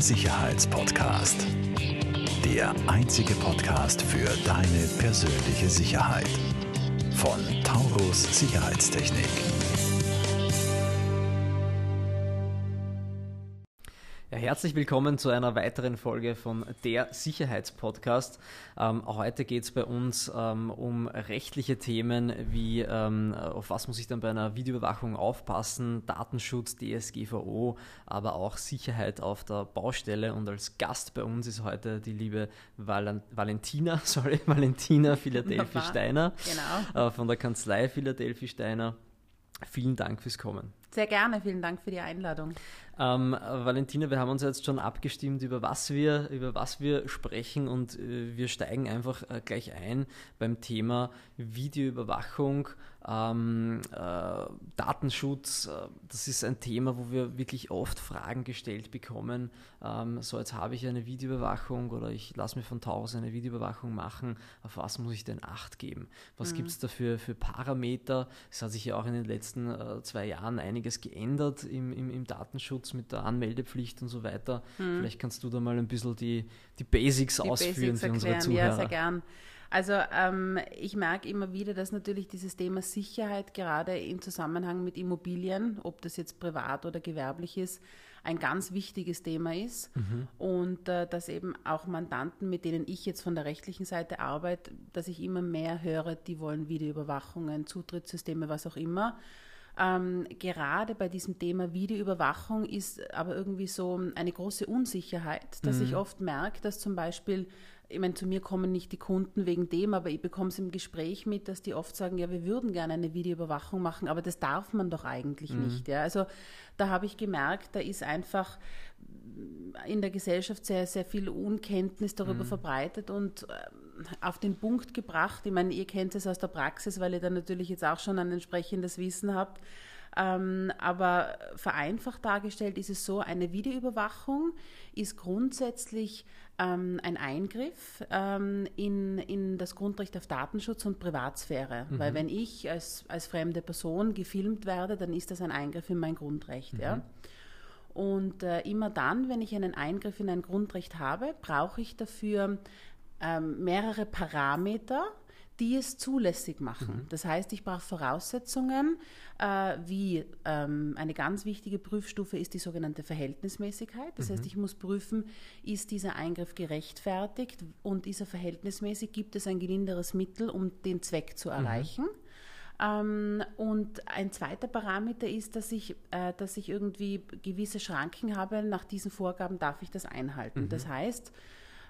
Sicherheitspodcast. Der einzige Podcast für deine persönliche Sicherheit. Von Taurus Sicherheitstechnik. Herzlich willkommen zu einer weiteren Folge von der Sicherheitspodcast. Ähm, heute geht es bei uns ähm, um rechtliche Themen wie ähm, auf was muss ich dann bei einer Videoüberwachung aufpassen, Datenschutz, DSGVO, aber auch Sicherheit auf der Baustelle. Und als Gast bei uns ist heute die liebe Val Valentina, sorry, Valentina Philadelphia Steiner genau. äh, von der Kanzlei Philadelphia Steiner. Vielen Dank fürs Kommen. Sehr gerne, vielen Dank für die Einladung. Ähm, Valentina, wir haben uns jetzt schon abgestimmt, über was wir, über was wir sprechen und äh, wir steigen einfach äh, gleich ein beim Thema Videoüberwachung, ähm, äh, Datenschutz. Äh, das ist ein Thema, wo wir wirklich oft Fragen gestellt bekommen. Ähm, so, jetzt habe ich eine Videoüberwachung oder ich lasse mir von Taurus eine Videoüberwachung machen. Auf was muss ich denn Acht geben? Was mhm. gibt es dafür für Parameter? Es hat sich ja auch in den letzten äh, zwei Jahren einiges geändert im, im, im Datenschutz mit der Anmeldepflicht und so weiter. Hm. Vielleicht kannst du da mal ein bisschen die, die Basics die ausführen Basics für unsere Zuhörer. Ja, sehr gern. Also ähm, ich merke immer wieder, dass natürlich dieses Thema Sicherheit gerade im Zusammenhang mit Immobilien, ob das jetzt privat oder gewerblich ist, ein ganz wichtiges Thema ist mhm. und äh, dass eben auch Mandanten, mit denen ich jetzt von der rechtlichen Seite arbeite, dass ich immer mehr höre, die wollen Videoüberwachungen, Zutrittssysteme, was auch immer. Ähm, gerade bei diesem Thema Videoüberwachung ist aber irgendwie so eine große Unsicherheit, dass mhm. ich oft merke, dass zum Beispiel ich meine, zu mir kommen nicht die Kunden wegen dem, aber ich bekomme es im Gespräch mit, dass die oft sagen, ja, wir würden gerne eine Videoüberwachung machen, aber das darf man doch eigentlich mhm. nicht. Ja? Also da habe ich gemerkt, da ist einfach in der Gesellschaft sehr, sehr viel Unkenntnis darüber mhm. verbreitet und auf den Punkt gebracht. Ich meine, ihr kennt es aus der Praxis, weil ihr da natürlich jetzt auch schon ein entsprechendes Wissen habt. Ähm, aber vereinfacht dargestellt ist es so, eine Videoüberwachung ist grundsätzlich ähm, ein Eingriff ähm, in, in das Grundrecht auf Datenschutz und Privatsphäre. Mhm. Weil wenn ich als, als fremde Person gefilmt werde, dann ist das ein Eingriff in mein Grundrecht. Mhm. Ja? Und äh, immer dann, wenn ich einen Eingriff in ein Grundrecht habe, brauche ich dafür ähm, mehrere Parameter, die es zulässig machen. Mhm. Das heißt, ich brauche Voraussetzungen, äh, wie ähm, eine ganz wichtige Prüfstufe ist die sogenannte Verhältnismäßigkeit. Das mhm. heißt, ich muss prüfen, ist dieser Eingriff gerechtfertigt und ist er verhältnismäßig, gibt es ein gelinderes Mittel, um den Zweck zu mhm. erreichen. Mhm. Ähm, und ein zweiter Parameter ist, dass ich, äh, dass ich irgendwie gewisse Schranken habe, nach diesen Vorgaben darf ich das einhalten. Mhm. Das heißt,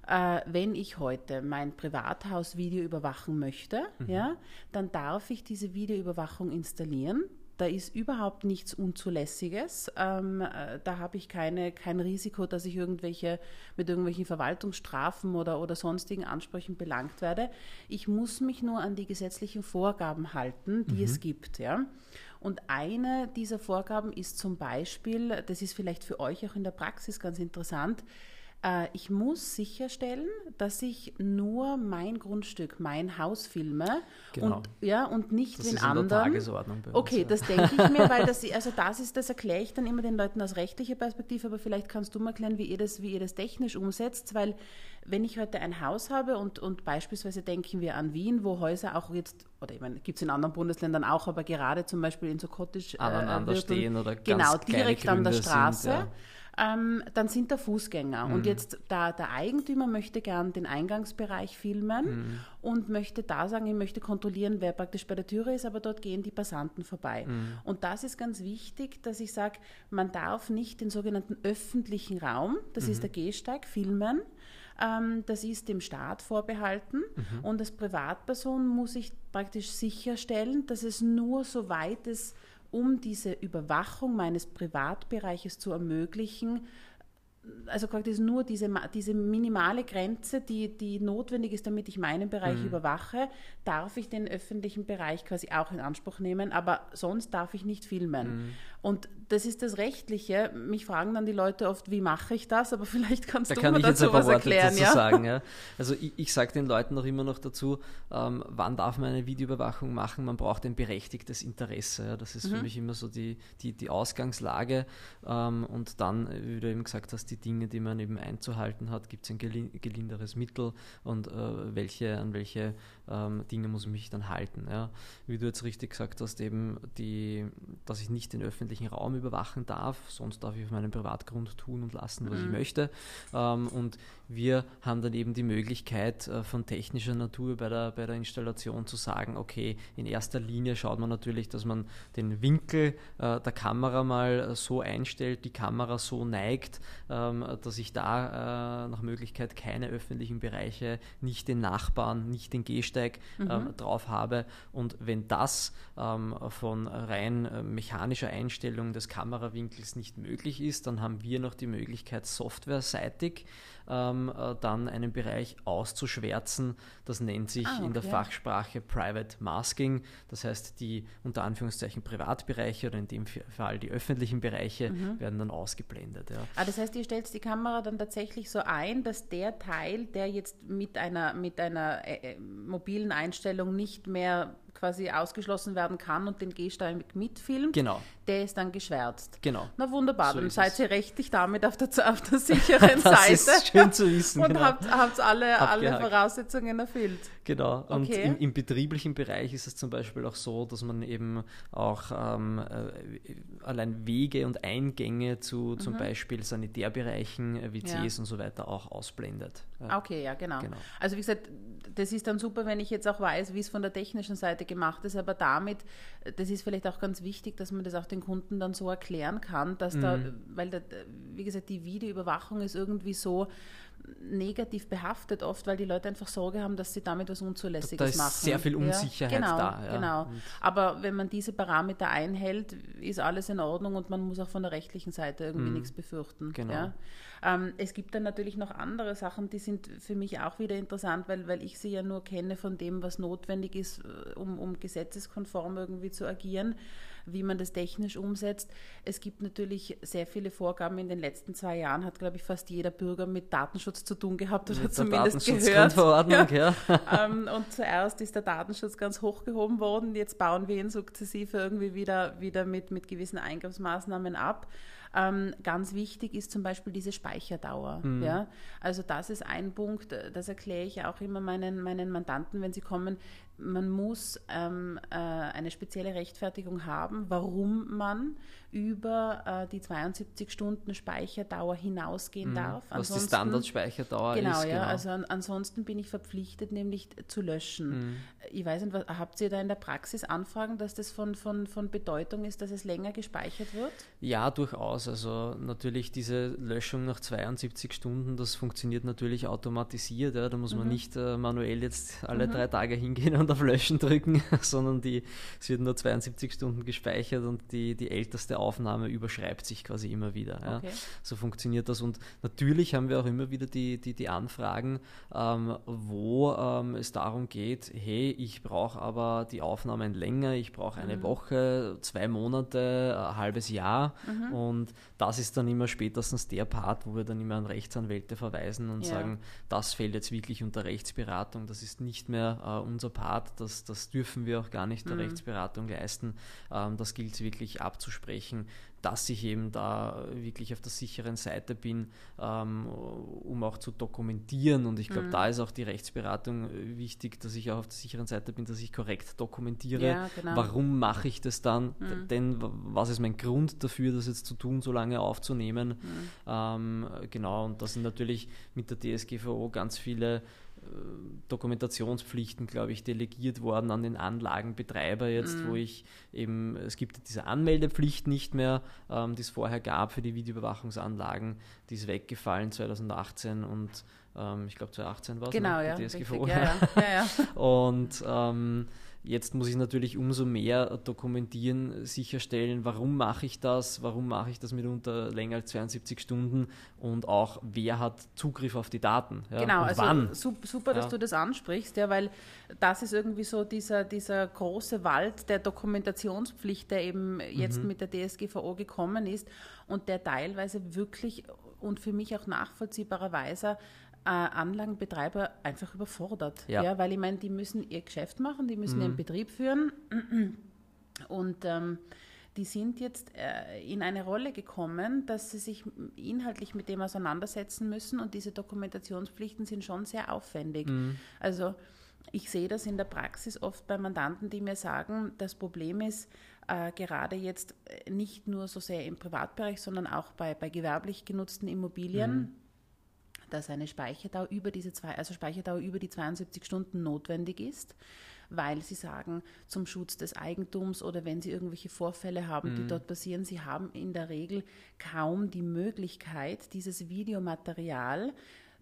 äh, wenn ich heute mein Privathaus Video überwachen möchte, mhm. ja, dann darf ich diese Videoüberwachung installieren. Da ist überhaupt nichts Unzulässiges. Ähm, äh, da habe ich keine, kein Risiko, dass ich irgendwelche mit irgendwelchen Verwaltungsstrafen oder, oder sonstigen Ansprüchen belangt werde. Ich muss mich nur an die gesetzlichen Vorgaben halten, die mhm. es gibt. Ja? Und eine dieser Vorgaben ist zum Beispiel, das ist vielleicht für euch auch in der Praxis ganz interessant, ich muss sicherstellen, dass ich nur mein Grundstück, mein Haus filme genau. und, ja, und nicht das den ist anderen. Der Tagesordnung bei uns, okay, ja. das denke ich mir, weil das, also das ist, das erkläre ich dann immer den Leuten aus rechtlicher Perspektive, aber vielleicht kannst du mal erklären, wie ihr das, wie ihr das technisch umsetzt, weil wenn ich heute ein Haus habe und, und beispielsweise denken wir an Wien, wo Häuser auch jetzt, oder ich meine, gibt es in anderen Bundesländern auch, aber gerade zum Beispiel in so Cottage äh, aneinander stehen oder ganz genau direkt an der Straße. Sind, ja ähm, dann sind da Fußgänger. Mhm. Und jetzt da, der Eigentümer möchte gern den Eingangsbereich filmen mhm. und möchte da sagen, ich möchte kontrollieren, wer praktisch bei der Türe ist, aber dort gehen die Passanten vorbei. Mhm. Und das ist ganz wichtig, dass ich sage, man darf nicht den sogenannten öffentlichen Raum, das ist mhm. der Gehsteig, filmen. Ähm, das ist dem Staat vorbehalten. Mhm. Und als Privatperson muss ich praktisch sicherstellen, dass es nur so weit es um diese Überwachung meines Privatbereiches zu ermöglichen, also praktisch nur diese, diese minimale Grenze, die, die notwendig ist, damit ich meinen Bereich mhm. überwache, darf ich den öffentlichen Bereich quasi auch in Anspruch nehmen, aber sonst darf ich nicht filmen. Mhm. Und das ist das Rechtliche. Mich fragen dann die Leute oft, wie mache ich das? Aber vielleicht kannst da du kann mir dazu was erklären. Dazu ja? sagen, ja. Also ich, ich sage den Leuten noch immer noch dazu, ähm, wann darf man eine Videoüberwachung machen? Man braucht ein berechtigtes Interesse. Ja. Das ist mhm. für mich immer so die, die, die Ausgangslage. Ähm, und dann, wie du eben gesagt hast, die Dinge, die man eben einzuhalten hat? Gibt es ein gelinderes Mittel und äh, welche, an welche ähm, Dinge muss ich mich dann halten? Ja? Wie du jetzt richtig gesagt hast, eben die, dass ich nicht den öffentlichen Raum überwachen darf, sonst darf ich auf meinem Privatgrund tun und lassen, was mhm. ich möchte. Ähm, und wir haben dann eben die Möglichkeit äh, von technischer Natur bei der, bei der Installation zu sagen, okay, in erster Linie schaut man natürlich, dass man den Winkel äh, der Kamera mal so einstellt, die Kamera so neigt, ähm, dass ich da äh, nach Möglichkeit keine öffentlichen Bereiche, nicht den Nachbarn, nicht den Gehsteig mhm. ähm, drauf habe. Und wenn das ähm, von rein äh, mechanischer Einstellung des Kamerawinkels nicht möglich ist, dann haben wir noch die Möglichkeit, softwareseitig ähm, äh, dann einen Bereich auszuschwärzen. Das nennt sich ah, okay. in der Fachsprache Private Masking. Das heißt, die unter Anführungszeichen Privatbereiche oder in dem Fall die öffentlichen Bereiche mhm. werden dann ausgeblendet. Ja. Ah, das heißt, ihr stellt die Kamera dann tatsächlich so ein, dass der Teil, der jetzt mit einer, mit einer äh, äh mobilen Einstellung nicht mehr quasi ausgeschlossen werden kann und den Gehsteig mitfilmt, genau. der ist dann geschwärzt. Genau. Na wunderbar, so dann seid ihr rechtlich damit auf der, auf der sicheren das Seite. Ist schön zu wissen. Und genau. habt, habt alle, alle Voraussetzungen erfüllt. Genau. Und okay. im, im, betrieblichen Bereich ist es zum Beispiel auch so, dass man eben auch ähm, äh, allein Wege und Eingänge zu zum mhm. Beispiel Sanitärbereichen, äh, WCs ja. und so weiter auch ausblendet. Ja. Okay, ja, genau. genau. Also wie gesagt, das ist dann super, wenn ich jetzt auch weiß, wie es von der technischen Seite gemacht ist, aber damit, das ist vielleicht auch ganz wichtig, dass man das auch den Kunden dann so erklären kann, dass mhm. da, weil da, wie gesagt, die Videoüberwachung ist irgendwie so, negativ behaftet oft, weil die Leute einfach Sorge haben, dass sie damit was Unzulässiges da ist machen. sehr viel Unsicherheit ja, genau, da. Ja. Genau. Aber wenn man diese Parameter einhält, ist alles in Ordnung und man muss auch von der rechtlichen Seite irgendwie mhm. nichts befürchten. Genau. Ja. Ähm, es gibt dann natürlich noch andere Sachen, die sind für mich auch wieder interessant, weil, weil ich sie ja nur kenne von dem, was notwendig ist, äh, um, um gesetzeskonform irgendwie zu agieren wie man das technisch umsetzt. Es gibt natürlich sehr viele Vorgaben. In den letzten zwei Jahren hat, glaube ich, fast jeder Bürger mit Datenschutz zu tun gehabt oder mit zumindest gehört. Ja. ja. ähm, und zuerst ist der Datenschutz ganz hochgehoben worden. Jetzt bauen wir ihn sukzessive irgendwie wieder, wieder mit, mit gewissen Eingriffsmaßnahmen ab. Ähm, ganz wichtig ist zum Beispiel diese Speicherdauer. Mhm. Ja? Also das ist ein Punkt, das erkläre ich auch immer meinen, meinen Mandanten, wenn sie kommen man muss ähm, äh, eine spezielle Rechtfertigung haben, warum man über äh, die 72 Stunden Speicherdauer hinausgehen mhm. darf. Was die Standardspeicherdauer genau, ist. Ja, genau, also an, ansonsten bin ich verpflichtet, nämlich zu löschen. Mhm. Ich weiß nicht, was, habt ihr da in der Praxis Anfragen, dass das von, von, von Bedeutung ist, dass es länger gespeichert wird? Ja, durchaus. Also natürlich diese Löschung nach 72 Stunden, das funktioniert natürlich automatisiert. Ja. Da muss man mhm. nicht äh, manuell jetzt alle mhm. drei Tage hingehen und auf Löschen drücken, sondern die, es wird nur 72 Stunden gespeichert und die, die älteste Aufnahme überschreibt sich quasi immer wieder. Ja. Okay. So funktioniert das. Und natürlich haben wir auch immer wieder die, die, die Anfragen, ähm, wo ähm, es darum geht, hey, ich brauche aber die Aufnahmen länger, ich brauche eine mhm. Woche, zwei Monate, ein halbes Jahr. Mhm. Und das ist dann immer spätestens der Part, wo wir dann immer an Rechtsanwälte verweisen und ja. sagen, das fällt jetzt wirklich unter Rechtsberatung, das ist nicht mehr äh, unser Part, das, das dürfen wir auch gar nicht der mhm. Rechtsberatung leisten. Ähm, das gilt wirklich abzusprechen dass ich eben da wirklich auf der sicheren Seite bin, ähm, um auch zu dokumentieren. Und ich glaube, mhm. da ist auch die Rechtsberatung äh, wichtig, dass ich auch auf der sicheren Seite bin, dass ich korrekt dokumentiere. Ja, genau. Warum mache ich das dann? Mhm. Denn was ist mein Grund dafür, das jetzt zu tun, so lange aufzunehmen? Mhm. Ähm, genau, und das sind natürlich mit der DSGVO ganz viele Dokumentationspflichten, glaube ich, delegiert worden an den Anlagenbetreiber jetzt, mhm. wo ich eben, es gibt diese Anmeldepflicht nicht mehr, ähm, die es vorher gab für die Videoüberwachungsanlagen, die ist weggefallen 2018 und ähm, ich glaube 2018 war es, genau, ne? ja. Richtig, ja, ja. ja, und ähm, Jetzt muss ich natürlich umso mehr dokumentieren, sicherstellen, warum mache ich das, warum mache ich das mitunter länger als 72 Stunden und auch wer hat Zugriff auf die Daten. Ja, genau, also wann. super, dass ja. du das ansprichst, ja, weil das ist irgendwie so dieser, dieser große Wald der Dokumentationspflicht, der eben jetzt mhm. mit der DSGVO gekommen ist und der teilweise wirklich und für mich auch nachvollziehbarerweise Anlagenbetreiber einfach überfordert. Ja. ja weil ich meine, die müssen ihr Geschäft machen, die müssen mhm. ihren Betrieb führen und ähm, die sind jetzt äh, in eine Rolle gekommen, dass sie sich inhaltlich mit dem auseinandersetzen müssen und diese Dokumentationspflichten sind schon sehr aufwendig. Mhm. Also ich sehe das in der Praxis oft bei Mandanten, die mir sagen, das Problem ist, äh, gerade jetzt äh, nicht nur so sehr im Privatbereich, sondern auch bei, bei gewerblich genutzten Immobilien. Mhm dass eine Speicherdauer über diese zwei, also Speicherdauer über die 72 Stunden notwendig ist, weil sie sagen, zum Schutz des Eigentums oder wenn sie irgendwelche Vorfälle haben, mhm. die dort passieren, sie haben in der Regel kaum die Möglichkeit, dieses Videomaterial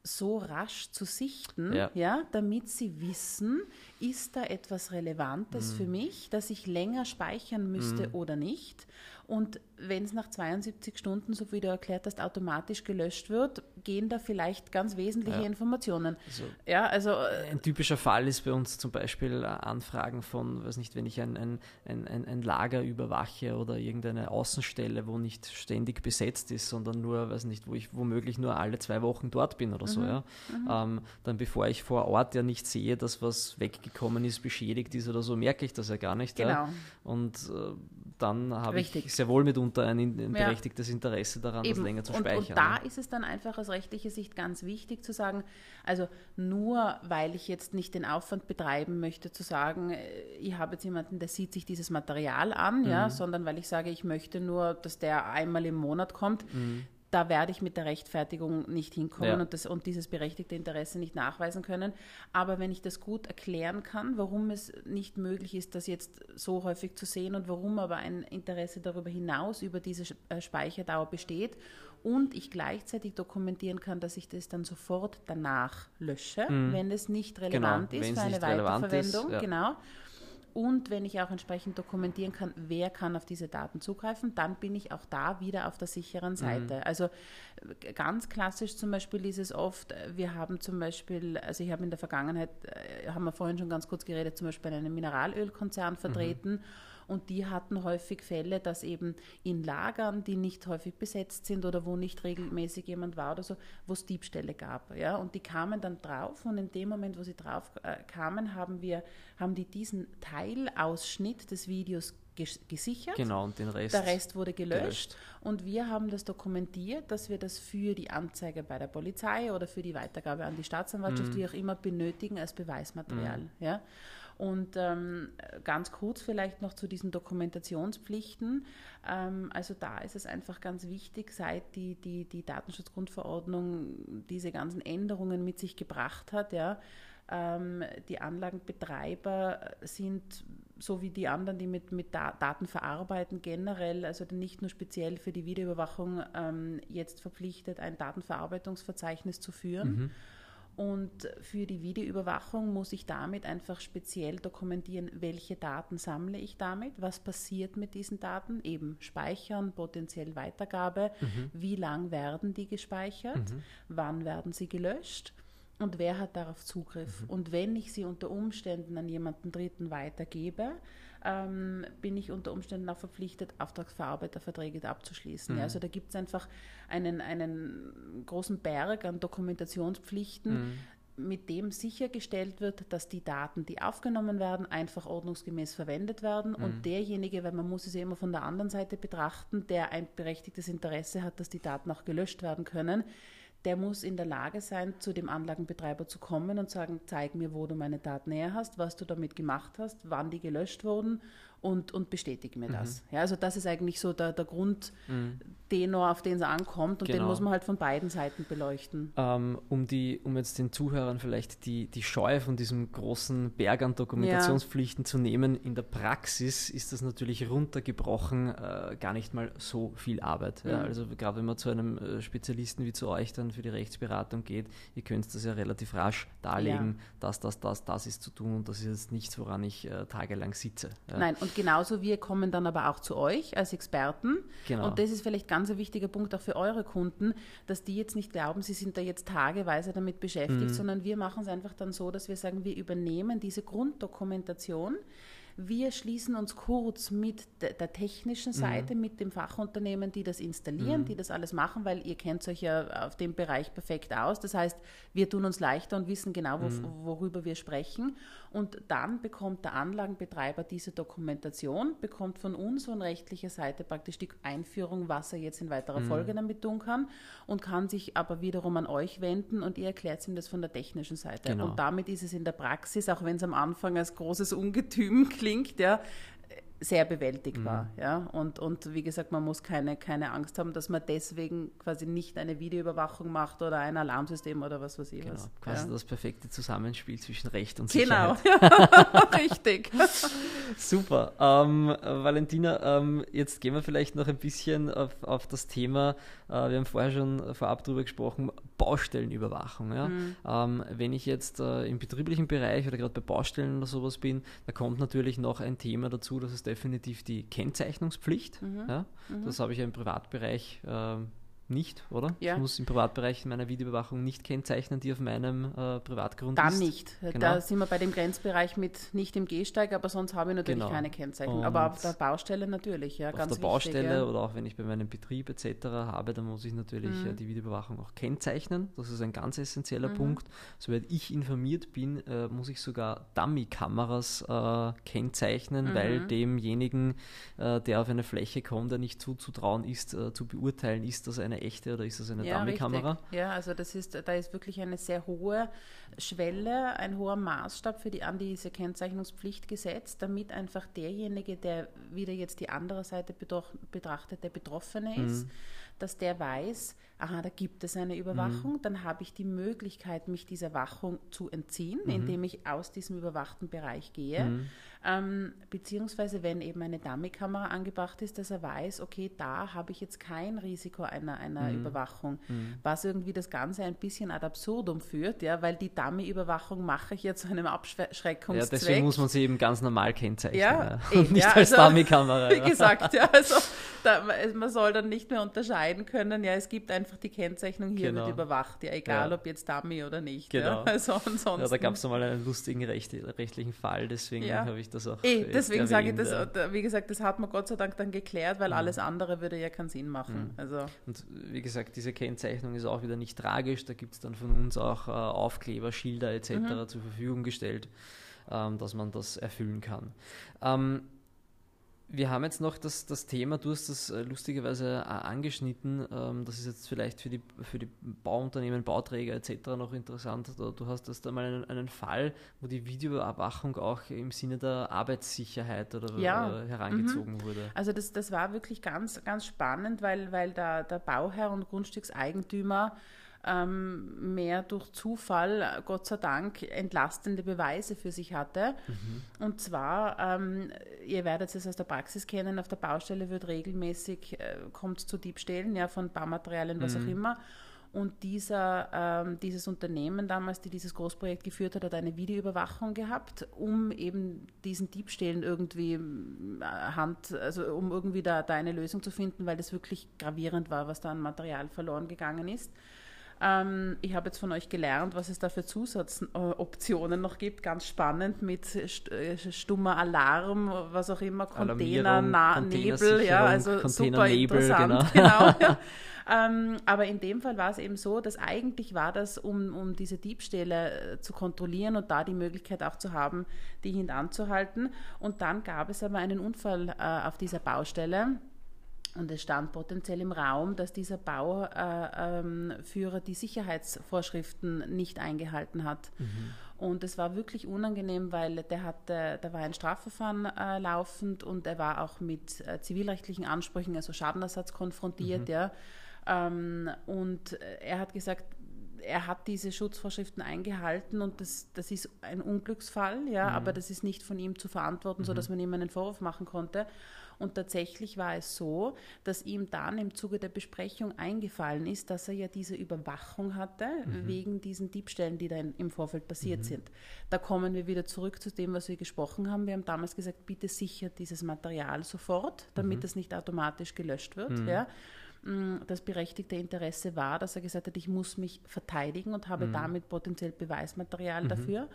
so rasch zu sichten, ja. ja. damit sie wissen, ist da etwas Relevantes mhm. für mich, dass ich länger speichern müsste mhm. oder nicht. Und wenn es nach 72 Stunden, so wie du erklärt hast, automatisch gelöscht wird, gehen da vielleicht ganz wesentliche ja. Informationen. Also, ja, also, äh, ein typischer Fall ist bei uns zum Beispiel äh, Anfragen von, weiß nicht, wenn ich ein, ein, ein, ein Lager überwache oder irgendeine Außenstelle, wo nicht ständig besetzt ist, sondern nur, weiß nicht, wo ich womöglich nur alle zwei Wochen dort bin oder so, mhm. ja. Mhm. Ähm, dann bevor ich vor Ort ja nicht sehe, dass was weggekommen ist, beschädigt ist oder so, merke ich das ja gar nicht. Genau. Ja. Und äh, dann habe ich sehr wohl mitunter ein, ein berechtigtes ja. Interesse daran, Eben. das länger zu speichern. Und, und da ist es dann einfach aus rechtlicher Sicht ganz wichtig zu sagen, also nur weil ich jetzt nicht den Aufwand betreiben möchte, zu sagen, äh, ich habe jetzt jemanden, der sieht sich dieses Material an, mhm. ja, sondern weil ich sage, ich möchte nur, dass der einmal im Monat kommt, mhm da werde ich mit der Rechtfertigung nicht hinkommen ja. und, das, und dieses berechtigte Interesse nicht nachweisen können. Aber wenn ich das gut erklären kann, warum es nicht möglich ist, das jetzt so häufig zu sehen und warum aber ein Interesse darüber hinaus über diese äh, Speicherdauer besteht und ich gleichzeitig dokumentieren kann, dass ich das dann sofort danach lösche, mhm. wenn es nicht relevant genau, ist für eine Weiterverwendung. Ist, ja. Genau und wenn ich auch entsprechend dokumentieren kann, wer kann auf diese Daten zugreifen, dann bin ich auch da wieder auf der sicheren mhm. Seite. Mhm. Also ganz klassisch zum Beispiel ist es oft, wir haben zum Beispiel, also ich habe in der Vergangenheit, äh, haben wir vorhin schon ganz kurz geredet, zum Beispiel einen Mineralölkonzern mhm. vertreten. Mhm und die hatten häufig Fälle, dass eben in Lagern, die nicht häufig besetzt sind oder wo nicht regelmäßig jemand war oder so, wo es Diebstähle gab. Ja? Und die kamen dann drauf und in dem Moment, wo sie drauf äh, kamen, haben wir, haben die diesen Teilausschnitt des Videos gesichert. Genau, und den Rest. Der Rest wurde gelöscht. gelöscht. Und wir haben das dokumentiert, dass wir das für die Anzeige bei der Polizei oder für die Weitergabe an die Staatsanwaltschaft, mhm. wie auch immer, benötigen als Beweismaterial. Mhm. Ja? Und ähm, ganz kurz vielleicht noch zu diesen Dokumentationspflichten. Ähm, also da ist es einfach ganz wichtig, seit die, die, die Datenschutzgrundverordnung diese ganzen Änderungen mit sich gebracht hat, ja, ähm, die Anlagenbetreiber sind so wie die anderen, die mit, mit Daten verarbeiten, generell, also nicht nur speziell für die Videoüberwachung, ähm, jetzt verpflichtet, ein Datenverarbeitungsverzeichnis zu führen. Mhm. Und für die Videoüberwachung muss ich damit einfach speziell dokumentieren, welche Daten sammle ich damit, was passiert mit diesen Daten, eben speichern, potenziell Weitergabe, mhm. wie lang werden die gespeichert, mhm. wann werden sie gelöscht und wer hat darauf Zugriff. Mhm. Und wenn ich sie unter Umständen an jemanden Dritten weitergebe, ähm, bin ich unter Umständen auch verpflichtet, Auftragsverarbeiterverträge abzuschließen. Mhm. Ja, also da gibt es einfach einen, einen großen Berg an Dokumentationspflichten, mhm mit dem sichergestellt wird, dass die Daten, die aufgenommen werden, einfach ordnungsgemäß verwendet werden mhm. und derjenige, weil man muss es ja immer von der anderen Seite betrachten, der ein berechtigtes Interesse hat, dass die Daten auch gelöscht werden können, der muss in der Lage sein, zu dem Anlagenbetreiber zu kommen und sagen, zeig mir, wo du meine Daten näher hast, was du damit gemacht hast, wann die gelöscht wurden und, und bestätige mir mhm. das. Ja, also das ist eigentlich so der, der Grundtenor, mhm. auf den es ankommt und genau. den muss man halt von beiden Seiten beleuchten. Ähm, um, die, um jetzt den Zuhörern vielleicht die, die Scheu von diesem großen Berg an Dokumentationspflichten ja. zu nehmen, in der Praxis ist das natürlich runtergebrochen äh, gar nicht mal so viel Arbeit. Ja? Mhm. Also gerade wenn man zu einem äh, Spezialisten wie zu euch dann für die Rechtsberatung geht, ihr könnt das ja relativ rasch darlegen, ja. dass das, das, das ist zu tun und das ist jetzt nichts, woran ich äh, tagelang sitze. Nein, und genauso wir kommen dann aber auch zu euch als Experten. Genau. Und das ist vielleicht ganz ein wichtiger Punkt auch für eure Kunden, dass die jetzt nicht glauben, sie sind da jetzt tageweise damit beschäftigt, mhm. sondern wir machen es einfach dann so, dass wir sagen, wir übernehmen diese Grunddokumentation Wir schließen uns kurz mit der, technischen Mhm. Seite, mit dem Fachunternehmen, die das installieren, die das alles machen, weil ihr kennt euch ja auf dem Bereich perfekt aus. Das heißt, wir tun uns leichter und wissen genau, wo, Mhm. worüber wir sprechen. Und dann bekommt der Anlagenbetreiber diese Dokumentation, bekommt von uns von rechtlicher Seite praktisch die Einführung, was er jetzt in weiterer Mhm. Folge damit tun kann und kann sich aber wiederum an euch wenden und ihr erklärt ihm das von der technischen Seite. Genau. Und damit ist es in der Praxis, auch wenn es am Anfang als großes Ungetüm klingt, ja, sehr bewältigbar. Mhm. Ja? Und, und wie gesagt, man muss keine, keine Angst haben, dass man deswegen quasi nicht eine Videoüberwachung macht oder ein Alarmsystem oder was weiß ich Genau, was. quasi ja. das perfekte Zusammenspiel zwischen Recht und Genau, Sicherheit. richtig. Super. Ähm, äh, Valentina, ähm, jetzt gehen wir vielleicht noch ein bisschen auf, auf das Thema, äh, wir haben vorher schon vorab drüber gesprochen, Baustellenüberwachung. Ja? Ähm, wenn ich jetzt äh, im betrieblichen Bereich oder gerade bei Baustellen oder sowas bin, da kommt natürlich noch ein Thema dazu, das ist definitiv die Kennzeichnungspflicht. Ja? Das habe ich ja im Privatbereich ähm, nicht, oder? Ja. Ich muss im Privatbereich meiner Videoüberwachung nicht kennzeichnen, die auf meinem äh, Privatgrund Dann ist. nicht. Genau. Da sind wir bei dem Grenzbereich mit nicht im Gehsteig, aber sonst habe ich natürlich Genau. keine Kennzeichnung. Und aber auf der Baustelle natürlich, ja, auf ganz der Baustelle wichtig. Ja. oder auch wenn ich bei meinem Betrieb etc. habe, dann muss ich natürlich Mhm. äh, die Videoüberwachung auch kennzeichnen. Das ist ein ganz essentieller Mhm. Punkt. Soweit ich informiert bin, äh, muss ich sogar Dummy-Kameras äh, kennzeichnen, weil Mhm. demjenigen, äh, der auf eine Fläche kommt, der nicht zuzutrauen ist, äh, zu beurteilen, ist das eine echte oder ist das eine Ja. Dummy-Kamera. Ja, also das ist, da ist wirklich eine sehr hohe Schwelle, ein hoher Maßstab für die, an diese Kennzeichnungspflicht gesetzt, damit einfach derjenige, der wieder jetzt die andere Seite betrachtet, der Betroffene Mhm. ist, dass der weiß, aha, da gibt es eine Überwachung, dann habe ich die Möglichkeit, mich dieser Wachung zu entziehen, indem ich aus diesem überwachten Bereich gehe. Ähm, beziehungsweise wenn eben eine Dummy-Kamera angebracht ist, dass er weiß, okay, da habe ich jetzt kein Risiko einer, einer Überwachung. Was irgendwie das Ganze ein bisschen ad absurdum führt, ja, weil die Dummy-Überwachung mache ich ja zu einem Ja, Abschreckungszweck. deswegen muss man sie eben ganz normal kennzeichnen. Ja, ja. Und eben, nicht ja, als also, Dummy-Kamera. Wie ja. gesagt, ja, also da, man soll dann nicht mehr unterscheiden können, ja, es gibt einfach die Kennzeichnung, hier Genau. wird überwacht, ja, egal Ja. ob jetzt Dummy oder nicht. Genau. Ja, also ansonsten. Ja, da gab es mal einen lustigen recht, rechtlichen Fall, deswegen Ja. habe ich das auch. Eh, jetzt deswegen sage ich das, wie gesagt, das hat man Gott sei Dank dann geklärt, weil alles andere würde ja keinen Sinn machen. Also, Und wie gesagt, diese Kennzeichnung ist auch wieder nicht tragisch. Da gibt es dann von uns auch äh, Aufkleber, Schilder etc. Mhm. zur Verfügung gestellt, ähm, dass man das erfüllen kann. Ähm, wir haben jetzt noch das, das Thema, du hast das äh, lustigerweise äh, angeschnitten, ähm, das ist jetzt vielleicht für die, für die Bauunternehmen, Bauträger etc. noch interessant. Du hast das da mal einen, einen Fall, wo die Videoüberwachung auch im Sinne der Arbeitssicherheit oder Ja. äh, herangezogen wurde. also das, das war wirklich ganz, ganz spannend, weil, weil der, der Bauherr und Grundstückseigentümer ähm, mehr durch Zufall, äh, Gott sei Dank, entlastende Beweise für sich hatte. Und zwar, ähm, ihr werdet es aus der Praxis kennen, auf der Baustelle wird regelmäßig, äh, kommt zu Diebstählen ja, von Baumaterialien, was auch immer. Und dieser, ähm, dieses Unternehmen damals, die dieses Großprojekt geführt hat, hat eine Videoüberwachung gehabt, um eben diesen Diebstählen irgendwie ähm, Hand, also um irgendwie da, da eine Lösung zu finden, weil das wirklich gravierend war, was da an Material verloren gegangen ist. Ähm, ich habe jetzt von euch gelernt, was es da für Zusatzoptionen noch gibt. Ganz spannend mit äh, stummer Alarm, was auch immer, Container, Na Nebel, ja, also super Containernebel, interessant. genau. Genau, ja. ähm, aber in dem Fall war es eben so, dass eigentlich war das, um, um diese Diebstähle äh, zu kontrollieren und da die Möglichkeit auch zu haben, die hintanzuhalten. Und dann gab es aber einen Unfall äh, auf dieser Baustelle. Und es stand potenziell im Raum, dass dieser Bauführer äh, ähm, die Sicherheitsvorschriften nicht eingehalten hat. Und es war wirklich unangenehm, weil der hatte, da war ein Strafverfahren äh, laufend und er war auch mit äh, zivilrechtlichen Ansprüchen, also Schadenersatz konfrontiert, ja. Ähm, und äh, er hat gesagt, er hat diese Schutzvorschriften eingehalten und das, das ist ein Unglücksfall, ja, aber das ist nicht von ihm zu verantworten, sodass man ihm einen Vorwurf machen konnte. Und tatsächlich war es so, dass ihm dann im Zuge der Besprechung eingefallen ist, dass er ja diese Überwachung hatte, wegen diesen Diebstählen, die da im Vorfeld passiert sind. Da kommen wir wieder zurück zu dem, was wir gesprochen haben. Wir haben damals gesagt, bitte sichert dieses Material sofort, damit es nicht automatisch gelöscht wird. Ja Mm, das berechtigte Interesse war, dass er gesagt hat, ich muss mich verteidigen und habe damit potenziell Beweismaterial dafür.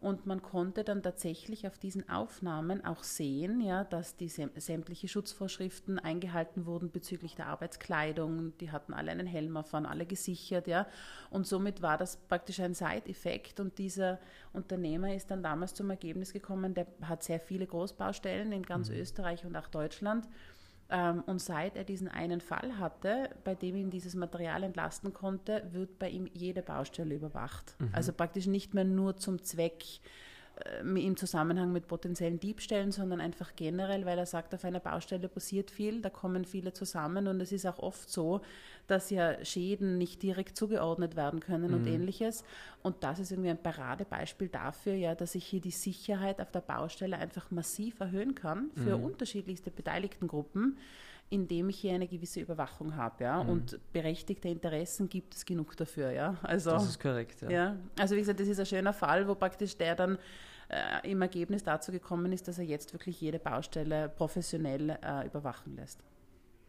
Und man konnte dann tatsächlich auf diesen Aufnahmen auch sehen, ja, dass die sämtliche Schutzvorschriften eingehalten wurden bezüglich der Arbeitskleidung. Die hatten alle einen Helm auf, waren alle gesichert, ja. Und somit war das praktisch ein Side-Effekt. Und dieser Unternehmer ist dann damals zum Ergebnis gekommen, der hat sehr viele Großbaustellen in ganz mhm. Österreich und auch Deutschland. Ähm, und seit er diesen einen Fall hatte, bei dem ihn dieses Material entlasten konnte, wird bei ihm jede Baustelle überwacht. Mhm. Also praktisch nicht mehr nur zum Zweck im Zusammenhang mit potenziellen Diebstählen, sondern einfach generell, weil er sagt, auf einer Baustelle passiert viel, da kommen viele zusammen und es ist auch oft so, dass ja Schäden nicht direkt zugeordnet werden können mhm. und ähnliches. Und das ist irgendwie ein Paradebeispiel dafür, ja, dass ich hier die Sicherheit auf der Baustelle einfach massiv erhöhen kann für mhm. unterschiedlichste beteiligten Gruppen indem ich hier eine gewisse Überwachung habe, ja. Mhm. Und berechtigte Interessen gibt es genug dafür, ja. Also, das ist korrekt, ja. ja. Also wie gesagt, das ist ein schöner Fall, wo praktisch der dann äh, im Ergebnis dazu gekommen ist, dass er jetzt wirklich jede Baustelle professionell äh, überwachen lässt.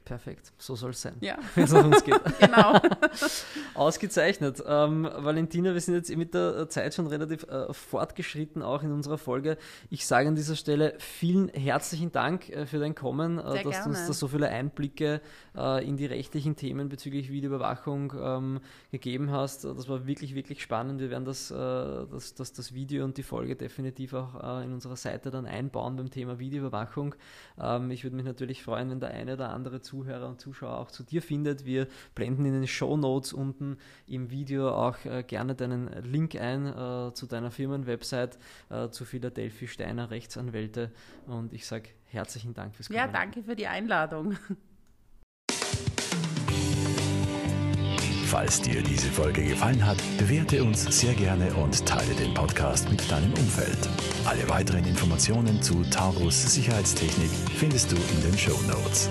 Perfekt, so soll es sein. Ja. Wenn es um uns geht. genau. Ausgezeichnet. Ähm, Valentina, wir sind jetzt mit der Zeit schon relativ äh, fortgeschritten, auch in unserer Folge. Ich sage an dieser Stelle vielen herzlichen Dank äh, für dein Kommen, äh, dass du uns da so viele Einblicke äh, in die rechtlichen Themen bezüglich Videoüberwachung ähm, gegeben hast. Das war wirklich, wirklich spannend. Wir werden das, äh, das, das, das Video und die Folge definitiv auch äh, in unserer Seite dann einbauen beim Thema Videoüberwachung. Ähm, ich würde mich natürlich freuen, wenn der eine oder andere zu Zuhörer und Zuschauer auch zu dir findet. Wir blenden in den Show Notes unten im Video auch äh, gerne deinen Link ein äh, zu deiner Firmenwebsite, äh, zu Philadelphia Steiner Rechtsanwälte. Und ich sage herzlichen Dank fürs Kommen. Ja, danke für die Einladung. Falls dir diese Folge gefallen hat, bewerte uns sehr gerne und teile den Podcast mit deinem Umfeld. Alle weiteren Informationen zu Taurus Sicherheitstechnik findest du in den Show Notes.